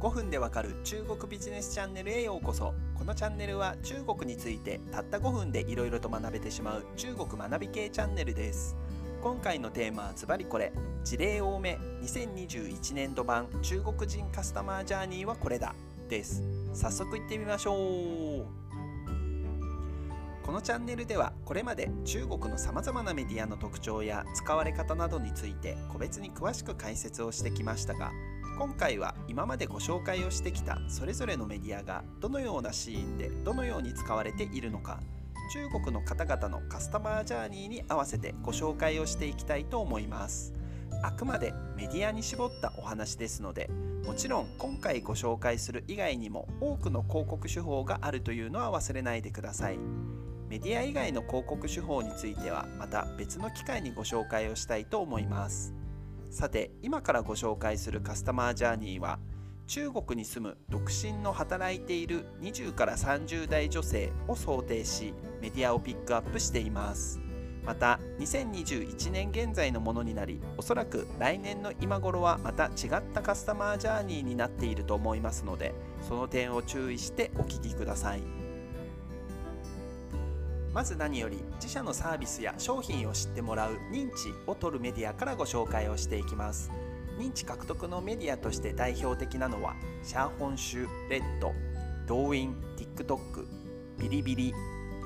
5分でわかる中国ビジネスチャンネルへようこそ。このチャンネルは中国についてたった5分でいろいろと学べてしまう中国学び系チャンネルです。今回のテーマはズバリこれ事例多め2021年度版中国人カスタマージャーニーはこれだです。早速いってみましょう。このチャンネルではこれまで中国のさまざまなメディアの特徴や使われ方などについて個別に詳しく解説をしてきましたが今回は今までご紹介をしてきたそれぞれのメディアがどのようなシーンでどのように使われているのか中国の方々のカスタマージャーニーに合わせてご紹介をしていきたいと思います。あくまでメディアに絞ったお話ですのでもちろん今回ご紹介する以外にも多くの広告手法があるというのは忘れないでください。メディア以外の広告手法についてはまた別の機会にご紹介をしたいと思います。さて今からご紹介するカスタマージャーニーは中国に住む独身の働いている20から30代女性を想定しメディアをピックアップしていますまた2021年現在のものになりおそらく来年の今頃はまた違ったカスタマージャーニーになっていると思いますのでその点を注意してお聞きください。まず何より自社のサービスや商品を知ってもらう認知を取るメディアからご紹介をしていきます。認知獲得のメディアとして代表的なのはシャオホンシュ、 RED、ドウイン、TikTok、ビリビリ、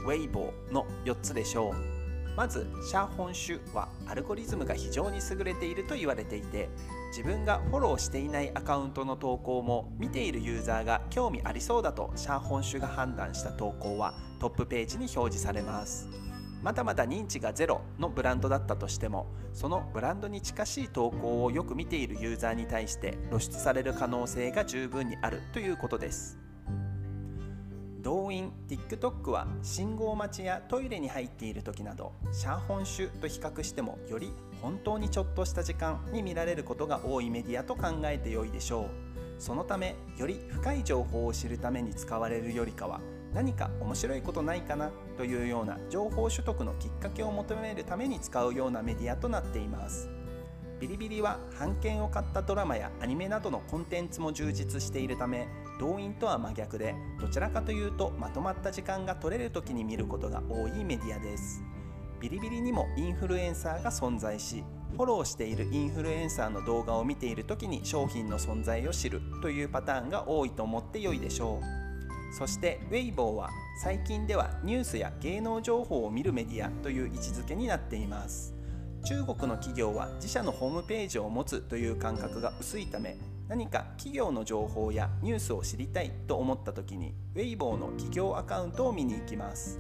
ウェイボーの4つでしょう。まずシャオホンシュはアルゴリズムが非常に優れていると言われていて自分がフォローしていないアカウントの投稿も見ているユーザーが興味ありそうだとシャオホンシュが判断した投稿はトップページに表示されます。まだまだ認知がゼロのブランドだったとしてもそのブランドに近しい投稿をよく見ているユーザーに対して露出される可能性が十分にあるということです。動員 TikTok は信号待ちやトイレに入っている時などシャーホン種と比較してもより本当にちょっとした時間に見られることが多いメディアと考えてよいでしょう。そのためより深い情報を知るために使われるよりかは何か面白いことないかなというような情報取得のきっかけを求めるために使うようなメディアとなっています。ビリビリは版権を買ったドラマやアニメなどのコンテンツも充実しているため動員とは真逆でどちらかというとまとまった時間が取れる時に見ることが多いメディアです。ビリビリにもインフルエンサーが存在しフォローしているインフルエンサーの動画を見ている時に商品の存在を知るというパターンが多いと思って良いでしょう。そしてウェイボーは最近ではニュースや芸能情報を見るメディアという位置づけになっています。中国の企業は自社のホームページを持つという感覚が薄いため何か企業の情報やニュースを知りたいと思った時に Weibo の企業アカウントを見に行きます。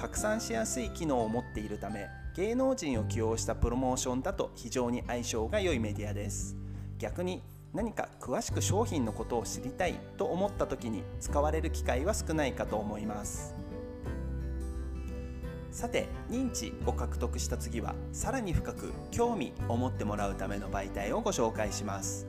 拡散しやすい機能を持っているため芸能人を起用したプロモーションだと非常に相性が良いメディアです。逆に何か詳しく商品のことを知りたいと思った時に使われる機会は少ないかと思います。さて認知を獲得した次はさらに深く興味を持ってもらうための媒体をご紹介します。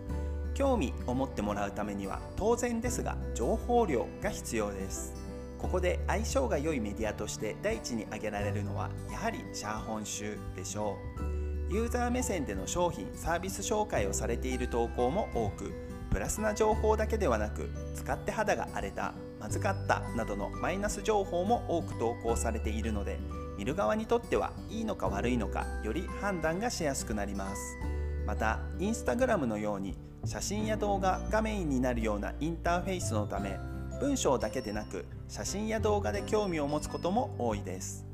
興味を持ってもらうためには当然ですが情報量が必要です。ここで相性が良いメディアとして第一に挙げられるのはやはりシャーホン州でしょう。ユーザー目線での商品サービス紹介をされている投稿も多くプラスな情報だけではなく使って肌が荒れたまずかったなどのマイナス情報も多く投稿されているので見る側にとってはいいのか悪いのかより判断がしやすくなります。またインスタグラムのように写真や動画がメインになるようなインターフェースのため文章だけでなく写真や動画で興味を持つことも多いです。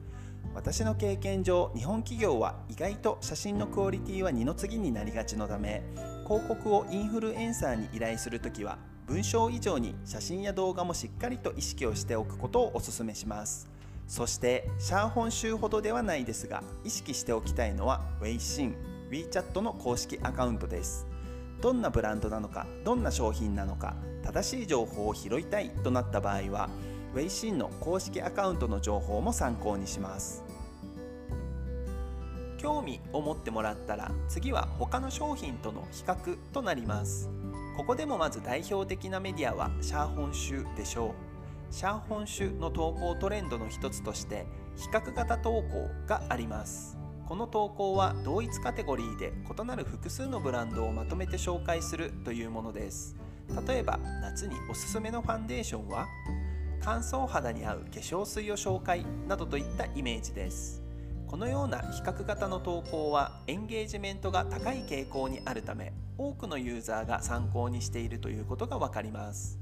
私の経験上日本企業は意外と写真のクオリティは二の次になりがちのため広告をインフルエンサーに依頼するときは文章以上に写真や動画もしっかりと意識をしておくことをお勧めします。そしてシャーホン州ほどではないですが意識しておきたいのは Weixin、WeChat の公式アカウントです。どんなブランドなのかどんな商品なのか正しい情報を拾いたいとなった場合は Weixin の公式アカウントの情報も参考にします。興味を持ってもらったら次は他の商品との比較となります。ここでもまず代表的なメディアはシャーホン州でしょう。シャーホン州の投稿トレンドの一つとして比較型投稿があります。この投稿は同一カテゴリーで異なる複数のブランドをまとめて紹介するというものです。例えば夏におすすめのファンデーションは？乾燥肌に合う化粧水を紹介などといったイメージです。このような比較型の投稿はエンゲージメントが高い傾向にあるため多くのユーザーが参考にしているということがわかります。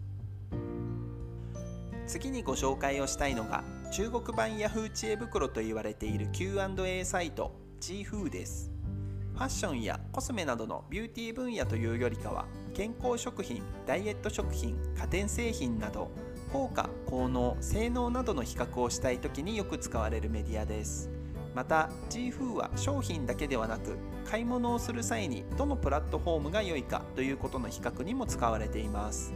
次にご紹介をしたいのが中国版 Yahoo 知恵袋と言われている Q&A サイト Gfoo です。ファッションやコスメなどのビューティー分野というよりかは健康食品ダイエット食品家電製品など効果効能性能などの比較をしたい時によく使われるメディアです。また Gfoo は商品だけではなく買い物をする際にどのプラットフォームが良いかということの比較にも使われています。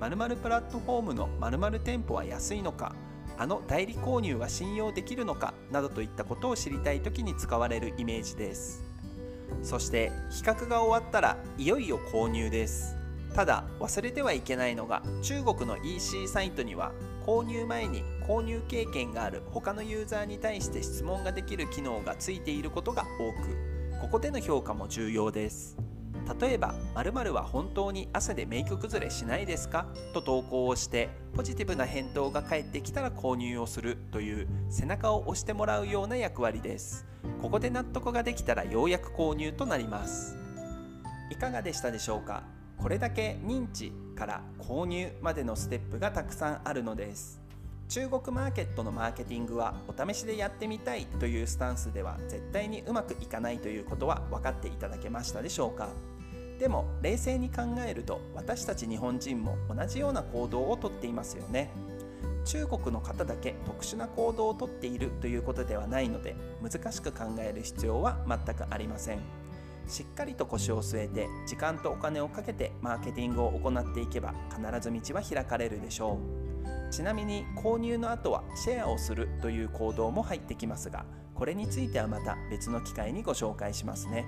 〇〇プラットフォームの〇〇店舗は安いのかあの代理購入は信用できるのかなどといったことを知りたい時に使われるイメージです。そして比較が終わったらいよいよ購入です。ただ忘れてはいけないのが中国の EC サイトには購入前に購入経験がある他のユーザーに対して質問ができる機能がついていることが多くここでの評価も重要です。例えば〇〇は本当に汗でメイク崩れしないですか？と投稿をしてポジティブな返答が返ってきたら購入をするという背中を押してもらうような役割です。ここで納得ができたらようやく購入となります。いかがでしたでしょうか？これだけ認知から購入までのステップがたくさんあるのです。中国マーケットのマーケティングはお試しでやってみたいというスタンスでは絶対にうまくいかないということは分かっていただけましたでしょうか。でも冷静に考えると私たち日本人も同じような行動をとっていますよね。中国の方だけ特殊な行動をとっているということではないので難しく考える必要は全くありません。しっかりと腰を据えて時間とお金をかけてマーケティングを行っていけば必ず道は開かれるでしょう。ちなみに購入の後はシェアをするという行動も入ってきますがこれについてはまた別の機会にご紹介しますね。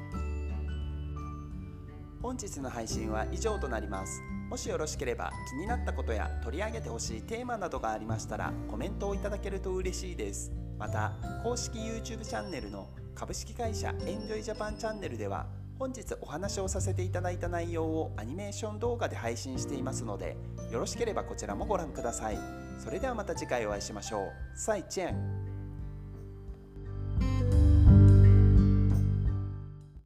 本日の配信は以上となります。もしよろしければ気になったことや取り上げてほしいテーマなどがありましたらコメントをいただけると嬉しいです。また公式 YouTube チャンネルの株式会社エンジョイジャパンチャンネルでは本日お話をさせていただいた内容をアニメーション動画で配信していますのでよろしければこちらもご覧ください。それではまた次回お会いしましょう。再见。